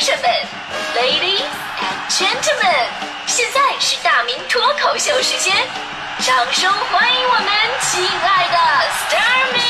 生们，Ladies and Gentlemen，现在是大明脱口秀时间，掌声欢迎我们亲爱的 s t a r m y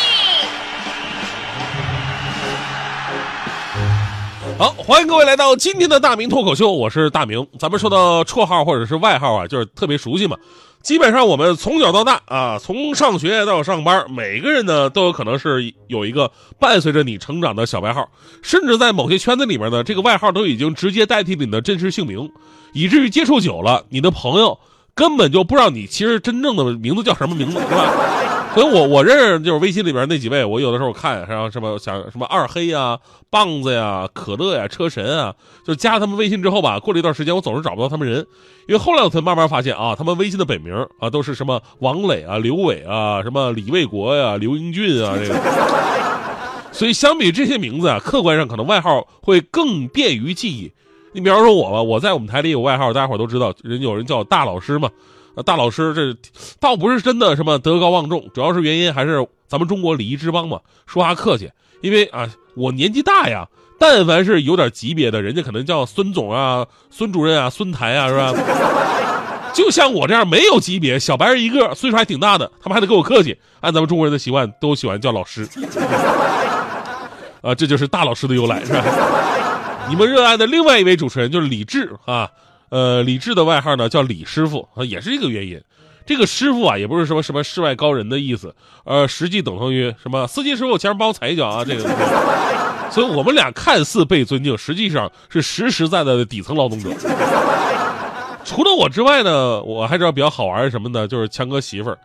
好，欢迎各位来到今天的大明脱口秀，我是大明。咱们说到绰号或者是外号啊，就是特别熟悉嘛。基本上我们从小到大啊，从上学到上班，每个人呢都有可能是有一个伴随着你成长的小外号，甚至在某些圈子里面呢，这个外号都已经直接代替了你的真实姓名，以至于接触久了，你的朋友根本就不知道你其实真正的名字叫什么名字，是吧？所以我我认识就是微信里边那几位，我有的时候看，然后什么想什么二黑呀、棒子呀、可乐呀、车神啊，就加他们微信之后吧，过了一段时间，我总是找不到他们人，因为后来我才慢慢发现啊，他们微信的本名啊都是什么王磊啊、刘伟啊、什么李卫国呀、刘英俊啊这个，所以相比这些名字啊，客观上可能外号会更便于记忆。你比方说我吧，我在我们台里有外号，大家伙都知道，人有人叫我大老师嘛。啊，大老师，这倒不是真的什么德高望重，主要是原因还是咱们中国礼仪之邦嘛，说话客气。因为啊，我年纪大呀，但凡是有点级别的，人家可能叫孙总啊、孙主任啊、孙台啊，是吧？就像我这样没有级别，小白人一个，岁数还挺大的，他们还得跟我客气。按咱们中国人的习惯，都喜欢叫老师。啊，这就是大老师的由来，是吧？你们热爱的另外一位主持人就是李志啊。呃，李志的外号呢叫李师傅啊，也是这个原因。这个师傅啊，也不是什么什么世外高人的意思，呃，实际等同于什么司机师傅，前面帮我踩一脚啊，这个。所以我们俩看似被尊敬，实际上是实实在在的底层劳动者。除了我之外呢，我还知道比较好玩什么呢？就是强哥媳妇儿，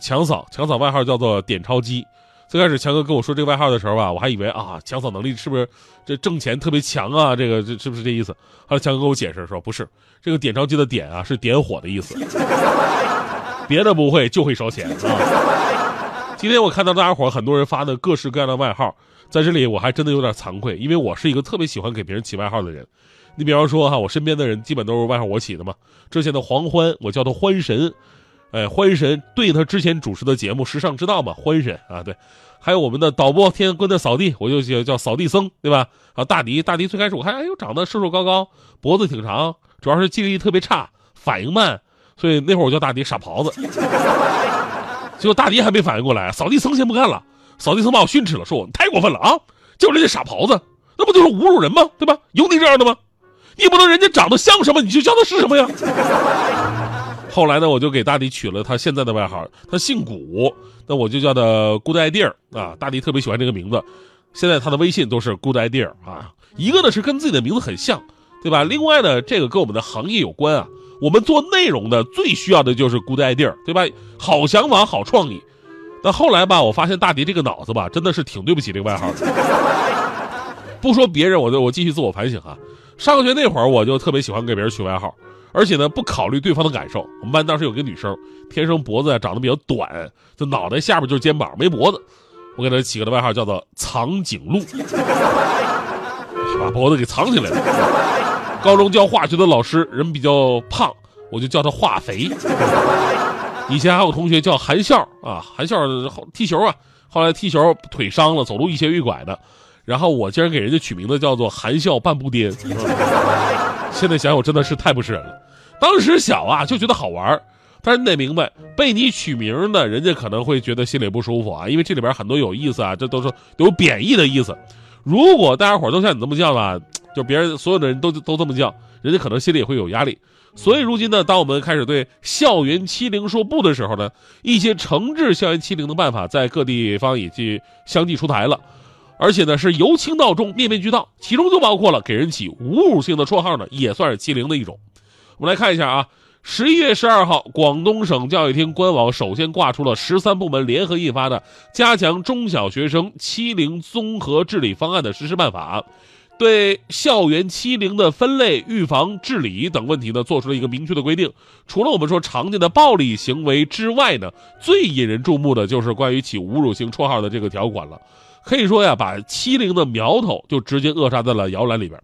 强嫂，强嫂外号叫做点钞机。最开始强哥跟我说这个外号的时候吧，我还以为啊，强嫂能力是不是这挣钱特别强啊？这个这是不是这意思？后来强哥给我解释说，不是，这个点钞机的点啊是点火的意思，别的不会，就会烧钱啊。今天我看到大家伙很多人发的各式各样的外号，在这里我还真的有点惭愧，因为我是一个特别喜欢给别人起外号的人。你比方说哈，我身边的人基本都是外号我起的嘛。之前的黄欢，我叫他欢神。哎，欢神对他之前主持的节目《时尚之道》嘛，欢神啊，对，还有我们的导播天天关的扫地，我就叫叫扫地僧，对吧？啊，大迪，大迪最开始我看，哎呦，长得瘦瘦高高，脖子挺长，主要是记忆力特别差，反应慢，所以那会儿我叫大迪傻狍子。结果大迪还没反应过来，扫地僧先不干了，扫地僧把我训斥了，说我太过分了啊！就人家傻狍子，那不就是侮辱人吗？对吧？有你这样的吗？你不能人家长得像什么你就叫他是什么呀？后来呢，我就给大迪取了他现在的外号，他姓古，那我就叫他 Good idea 啊。大迪特别喜欢这个名字，现在他的微信都是 Good idea 啊。一个呢是跟自己的名字很像，对吧？另外呢，这个跟我们的行业有关啊。我们做内容的最需要的就是 Good idea，对吧？好想法，好创意。但后来吧，我发现大迪这个脑子吧，真的是挺对不起这个外号的。不说别人，我就我继续自我反省啊。上学那会儿，我就特别喜欢给别人取外号。而且呢，不考虑对方的感受。我们班当时有个女生，天生脖子长得比较短，就脑袋下边就是肩膀，没脖子。我给她起个外号叫做“藏颈鹿”，把脖子给藏起来了。高中教化学的老师人比较胖，我就叫他“化肥”。以前还有同学叫韩笑啊，韩笑踢球啊，后来踢球腿伤了，走路一瘸一拐的。然后我竟然给人家取名字叫做“含笑半步癫”。现在想想，我真的是太不是人了。当时小啊就觉得好玩但是你得明白，被你取名的人家可能会觉得心里不舒服啊，因为这里边很多有意思啊，这都是有贬义的意思。如果大家伙都像你这么叫吧，就别人所有的人都都这么叫，人家可能心里也会有压力。所以如今呢，当我们开始对校园欺凌说不的时候呢，一些惩治校园欺凌的办法在各地方已经相继出台了，而且呢是由轻到重，面面俱到，其中就包括了给人起侮辱性的绰号呢，也算是欺凌的一种。我们来看一下啊，十一月十二号，广东省教育厅官网首先挂出了十三部门联合印发的《加强中小学生欺凌综合治理方案》的实施办法，对校园欺凌的分类、预防、治理等问题呢，做出了一个明确的规定。除了我们说常见的暴力行为之外呢，最引人注目的就是关于起侮辱性绰号的这个条款了。可以说呀，把欺凌的苗头就直接扼杀在了摇篮里边。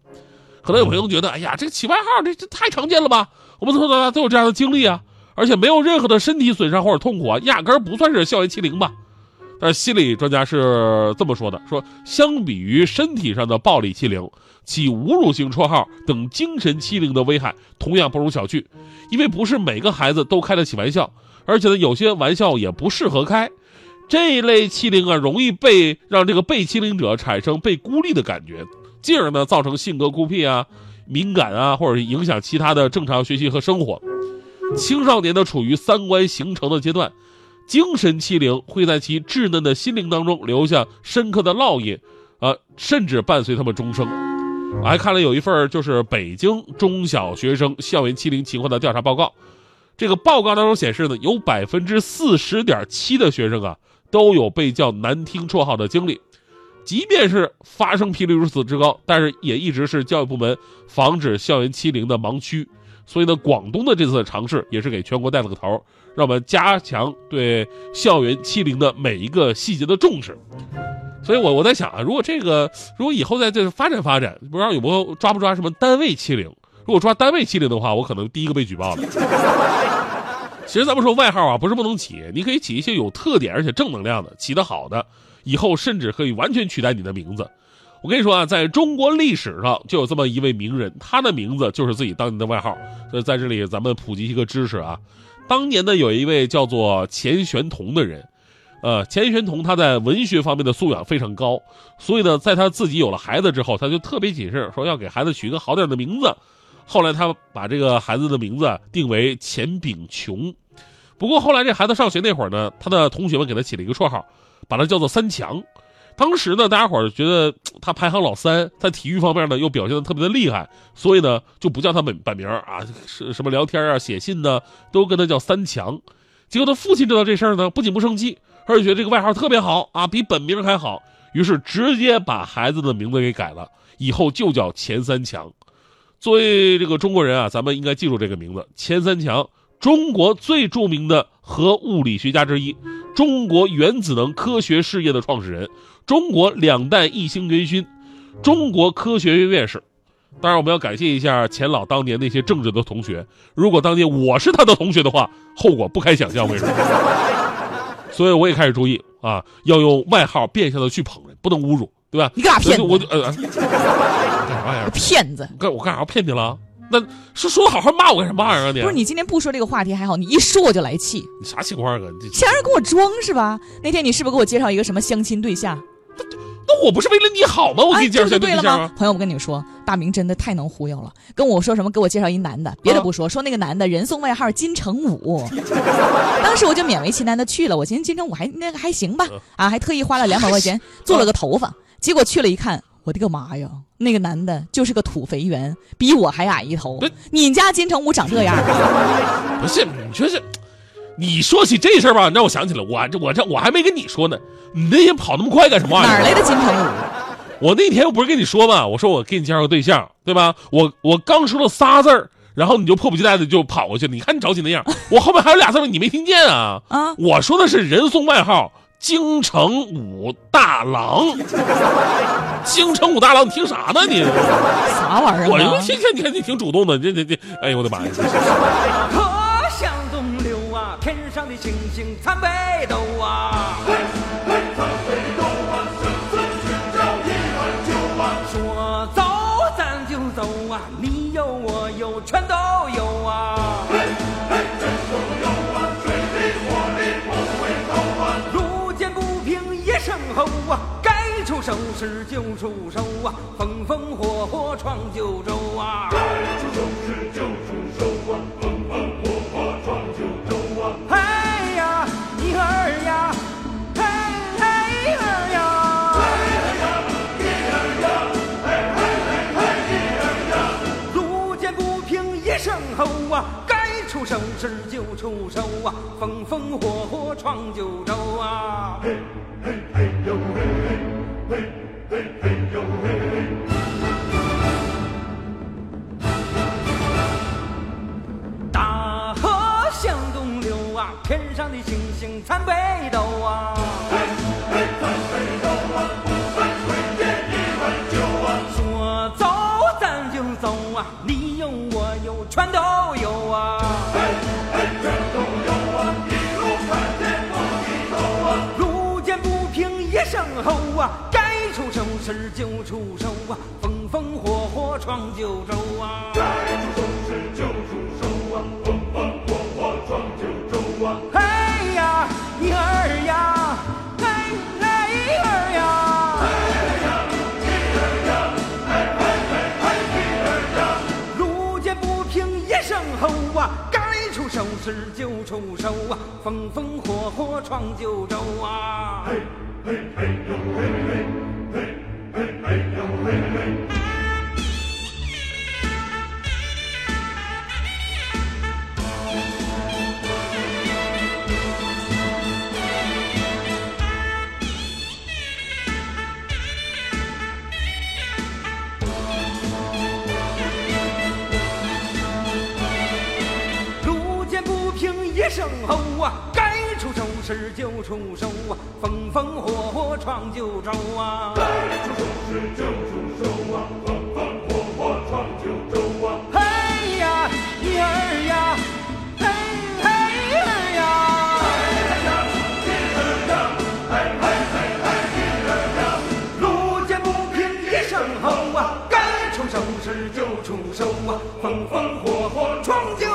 可能有朋友觉得，哎呀，这个起外号，这这太常见了吧？我们从小到大都有这样的经历啊，而且没有任何的身体损伤或者痛苦啊，压根儿不算是校园欺凌吧？但是心理专家是这么说的：说相比于身体上的暴力欺凌，起侮辱性绰号等精神欺凌的危害同样不容小觑。因为不是每个孩子都开得起玩笑，而且呢，有些玩笑也不适合开。这一类欺凌啊，容易被让这个被欺凌者产生被孤立的感觉，进而呢造成性格孤僻啊、敏感啊，或者影响其他的正常学习和生活。青少年呢处于三观形成的阶段，精神欺凌会在其稚嫩的心灵当中留下深刻的烙印，啊，甚至伴随他们终生。我还看了有一份就是北京中小学生校园欺凌情况的调查报告，这个报告当中显示呢，有百分之四十点七的学生啊都有被叫难听绰号的经历，即便是发生频率如此之高，但是也一直是教育部门防止校园欺凌的盲区。所以呢，广东的这次尝试也是给全国带了个头，让我们加强对校园欺凌的每一个细节的重视。所以，我我在想啊，如果这个如果以后在这发展发展，不知道有没有抓不抓什么单位欺凌？如果抓单位欺凌的话，我可能第一个被举报了。其实咱们说外号啊，不是不能起，你可以起一些有特点而且正能量的，起得好的，以后甚至可以完全取代你的名字。我跟你说啊，在中国历史上就有这么一位名人，他的名字就是自己当年的外号。所以在这里，咱们普及一个知识啊，当年呢有一位叫做钱玄同的人，呃，钱玄同他在文学方面的素养非常高，所以呢，在他自己有了孩子之后，他就特别谨慎，说要给孩子取一个好点的名字。后来他把这个孩子的名字定为钱炳琼。不过后来这孩子上学那会儿呢，他的同学们给他起了一个绰号，把他叫做三强。当时呢，大家伙觉得 他排行老三，在体育方面呢又表现的特别的厉害，所以呢就不叫他本本名啊，是什么聊天啊、写信呢，都跟他叫三强。结果他父亲知道这事儿呢，不仅不生气，而且觉得这个外号特别好啊，比本名还好，于是直接把孩子的名字给改了，以后就叫钱三强。作为这个中国人啊，咱们应该记住这个名字：钱三强，中国最著名的核物理学家之一，中国原子能科学事业的创始人。中国两弹一星元勋，中国科学院院士。当然，我们要感谢一下钱老当年那些政治的同学。如果当年我是他的同学的话，后果不堪想象。为什么？所以我也开始注意啊，要用外号变相的去捧人，不能侮辱，对吧？你干啥骗子？我就呃，干啥玩意儿？骗子！干我干啥骗你了？那是说好好骂我干什么玩意儿啊？你不是你今天不说这个话题还好，你一说我就来气。你啥情况啊？你想让人跟我装是吧？那天你是不是给我介绍一个什么相亲对象？那我不是为了你好吗？我给你介绍对对了吗？朋友，我跟你们说，大明真的太能忽悠了。跟我说什么？给我介绍一男的，别的不说，说那个男的人送外号金城武。当时我就勉为其难的去了。我寻思金城武还那个还行吧，啊，还特意花了两百块钱 做了个头发。结果去了一看，我的个妈呀！那个男的就是个土肥圆，比我还矮一头。你家金城武长这样？不是，你说是。你说起这事儿吧，让我想起来，我这我这我还没跟你说呢，你那天跑那么快干什么玩意儿？哪来的金城武？我那天我不是跟你说吗？我说我给你介绍个对象，对吧？我我刚说了仨字儿，然后你就迫不及待的就跑过去了。你看你着急那样，我后面还有俩字儿你没听见啊？啊！我说的是人送外号京城武大郎，京城武大郎，你听啥呢你？啥玩意儿？我一听你看你挺主动的，这这这，哎呦我的妈呀！天上的星星参北斗啊，出手时就出手啊，风风火火闯九州啊，该出手时就出手啊，风风火火闯九州啊。嘿呀，一儿呀，嘿嘿儿呀，嘿儿呀，嘿嘿嘿嘿一儿呀。路见不平一声吼啊，该出手时就出手啊，风风火火闯九州啊。嘿嘿嘿呦嘿嘿，嘿嘿嘿呦嘿嘿。天上的星星参北斗啊，嘿，嘿，参北斗啊，不分贵贱一碗酒啊。说走咱就走啊，你有我有全都九州啊！该出手时就出手啊，风风火火闯九州啊！嘿呀，你儿呀，哎哎儿呀！路见不平一声吼啊，该出手时就出手啊，风风火火闯九州啊！嘿嘿嘿呦嘿嘿，嘿嘿嘿呦嘿嘿。一声吼啊，该出手时就出手啊，风风火火闯九州啊！该出手时就出手啊，风风火火闯九州啊！哎呀，你儿呀，哎哎儿呀！路见不平一声吼啊，该出手时就出手啊，风风火火闯九